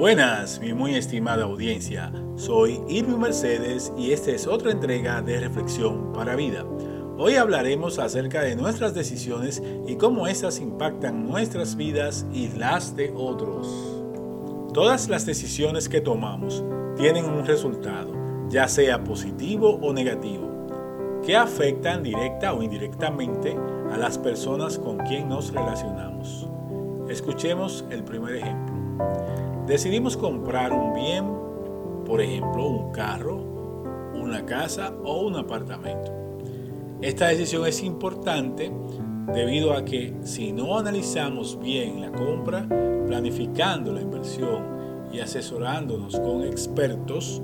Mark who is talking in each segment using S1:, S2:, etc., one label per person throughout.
S1: Buenas, mi muy estimada audiencia. Soy Irving Mercedes y esta es otra entrega de Reflexión para Vida. Hoy hablaremos acerca de nuestras decisiones y cómo estas impactan nuestras vidas y las de otros. Todas las decisiones que tomamos tienen un resultado, ya sea positivo o negativo, que afectan directa o indirectamente a las personas con quien nos relacionamos. Escuchemos el primer ejemplo. Decidimos comprar un bien, por ejemplo, un carro, una casa o un apartamento. Esta decisión es importante debido a que si no analizamos bien la compra, planificando la inversión y asesorándonos con expertos,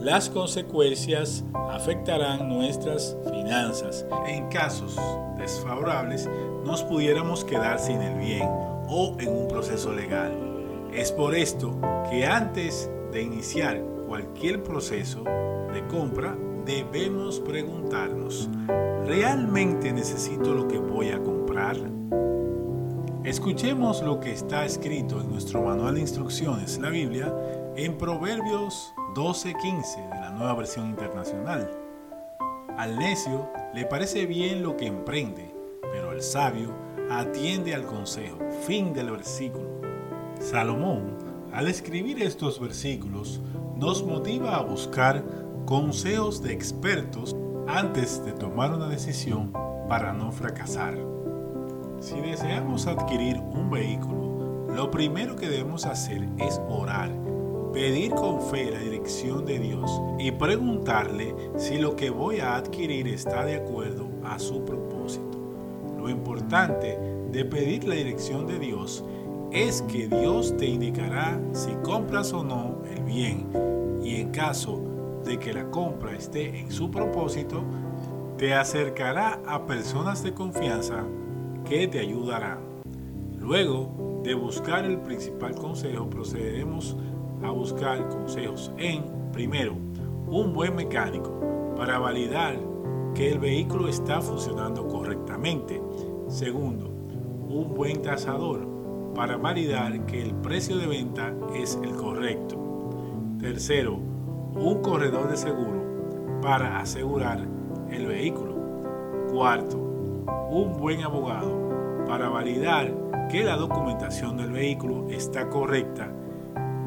S1: las consecuencias afectarán nuestras finanzas. En casos desfavorables, nos pudiéramos quedar sin el bien o en un proceso legal. Es por esto que antes de iniciar cualquier proceso de compra, debemos preguntarnos, ¿realmente necesito lo que voy a comprar? Escuchemos lo que está escrito en nuestro manual de instrucciones, la Biblia, en Proverbios 12:15 de la nueva versión internacional. Al necio le parece bien lo que emprende, pero el sabio atiende al consejo. Fin del versículo. Salomón, al escribir estos versículos, nos motiva a buscar consejos de expertos antes de tomar una decisión para no fracasar. Si deseamos adquirir un vehículo, lo primero que debemos hacer es orar, pedir con fe la dirección de Dios y preguntarle si lo que voy a adquirir está de acuerdo a su propósito. Lo importante de pedir la dirección de Dios es que Dios te indicará si compras o no el bien y en caso de que la compra esté en su propósito, te acercará a personas de confianza que te ayudarán. Luego de buscar el principal consejo, procederemos a buscar consejos en, primero, un buen mecánico para validar que el vehículo está funcionando correctamente. Segundo, un buen tasador para validar que el precio de venta es el correcto. Tercero, un corredor de seguro para asegurar el vehículo. Cuarto, un buen abogado para validar que la documentación del vehículo está correcta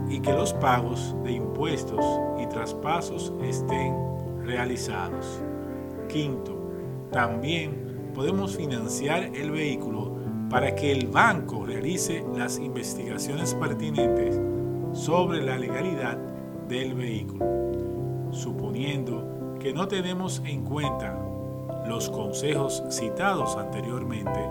S1: y que los pagos de impuestos y traspasos estén realizados. Quinto, también podemos financiar el vehículo para que el banco realice las investigaciones pertinentes sobre la legalidad del vehículo. Suponiendo que no tenemos en cuenta los consejos citados anteriormente,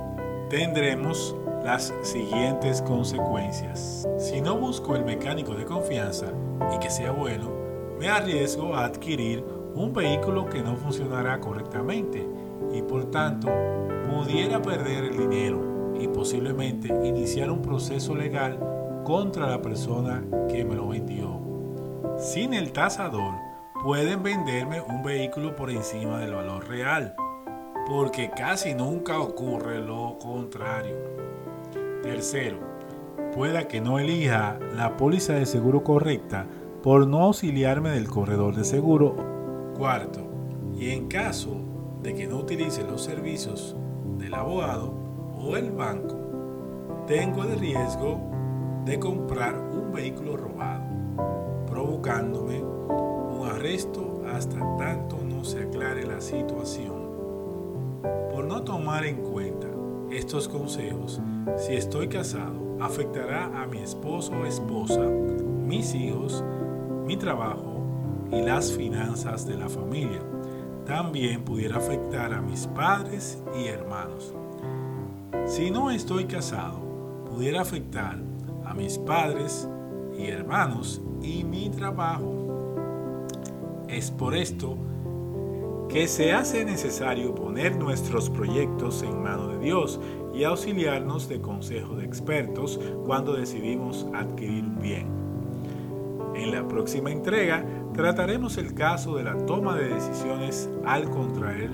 S1: tendremos las siguientes consecuencias. Si no busco el mecánico de confianza y que sea bueno, me arriesgo a adquirir un vehículo que no funcionará correctamente y por tanto pudiera perder el dinero y posiblemente iniciar un proceso legal contra la persona que me lo vendió. Sin el tasador, pueden venderme un vehículo por encima del valor real, porque casi nunca ocurre lo contrario. Tercero, pueda que no elija la póliza de seguro correcta por no auxiliarme del corredor de seguro. Cuarto, y en caso de que no utilice los servicios del abogado o el banco, tengo el riesgo de comprar un vehículo robado, provocándome un arresto hasta tanto no se aclare la situación. Por no tomar en cuenta estos consejos, si estoy casado, afectará a mi esposo o esposa, mis hijos, mi trabajo y las finanzas de la familia. También pudiera afectar a mis padres y hermanos. Si no estoy casado, pudiera afectar a mis padres y hermanos y mi trabajo. Es por esto que se hace necesario poner nuestros proyectos en mano de Dios y auxiliarnos de consejo de expertos cuando decidimos adquirir un bien. En la próxima entrega trataremos el caso de la toma de decisiones al contraer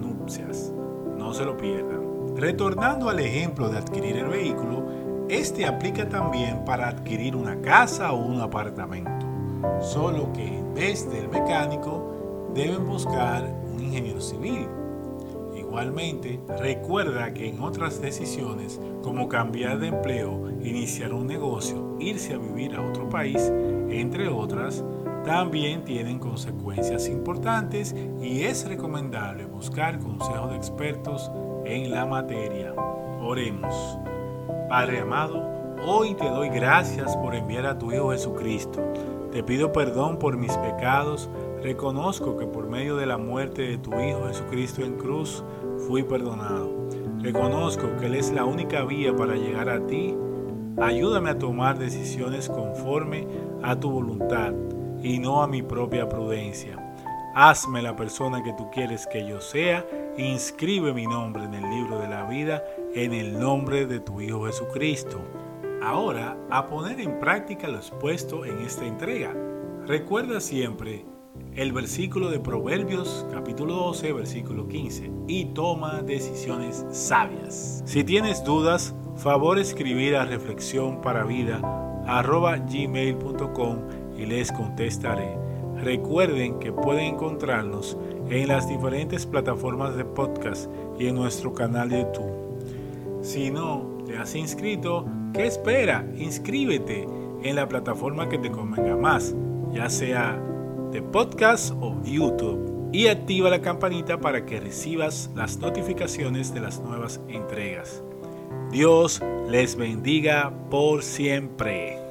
S1: nupcias. No se lo pierdan. Retornando al ejemplo de adquirir el vehículo, Este aplica también para adquirir una casa o un apartamento, solo que en vez del mecánico deben buscar un ingeniero civil. Igualmente, recuerda que en otras decisiones, como cambiar de empleo, iniciar un negocio, irse a vivir a otro país, entre otras, también tienen consecuencias importantes y es recomendable buscar consejos de expertos en la materia. Oremos. Padre amado, hoy te doy gracias por enviar a tu Hijo Jesucristo. Te pido perdón por mis pecados. Reconozco que por medio de la muerte de tu Hijo Jesucristo en cruz fui perdonado. Reconozco que Él es la única vía para llegar a ti. Ayúdame a tomar decisiones conforme a tu voluntad y no a mi propia prudencia. Hazme la persona que tú quieres que yo sea. Inscribe mi nombre en el libro de la vida en el nombre de tu Hijo Jesucristo. Ahora, a poner en práctica lo expuesto en esta entrega. Recuerda siempre el versículo de Proverbios capítulo 12, versículo 15, y toma decisiones sabias. Si tienes dudas, favor escribir a reflexión para vida gmail.com y les contestaré. Recuerden que pueden encontrarnos en las diferentes plataformas de podcast y en nuestro canal de YouTube. Si no te has inscrito, ¿qué espera? Inscríbete en la plataforma que te convenga más, ya sea de podcast o YouTube. Y activa la campanita para que recibas las notificaciones de las nuevas entregas. Dios les bendiga por siempre.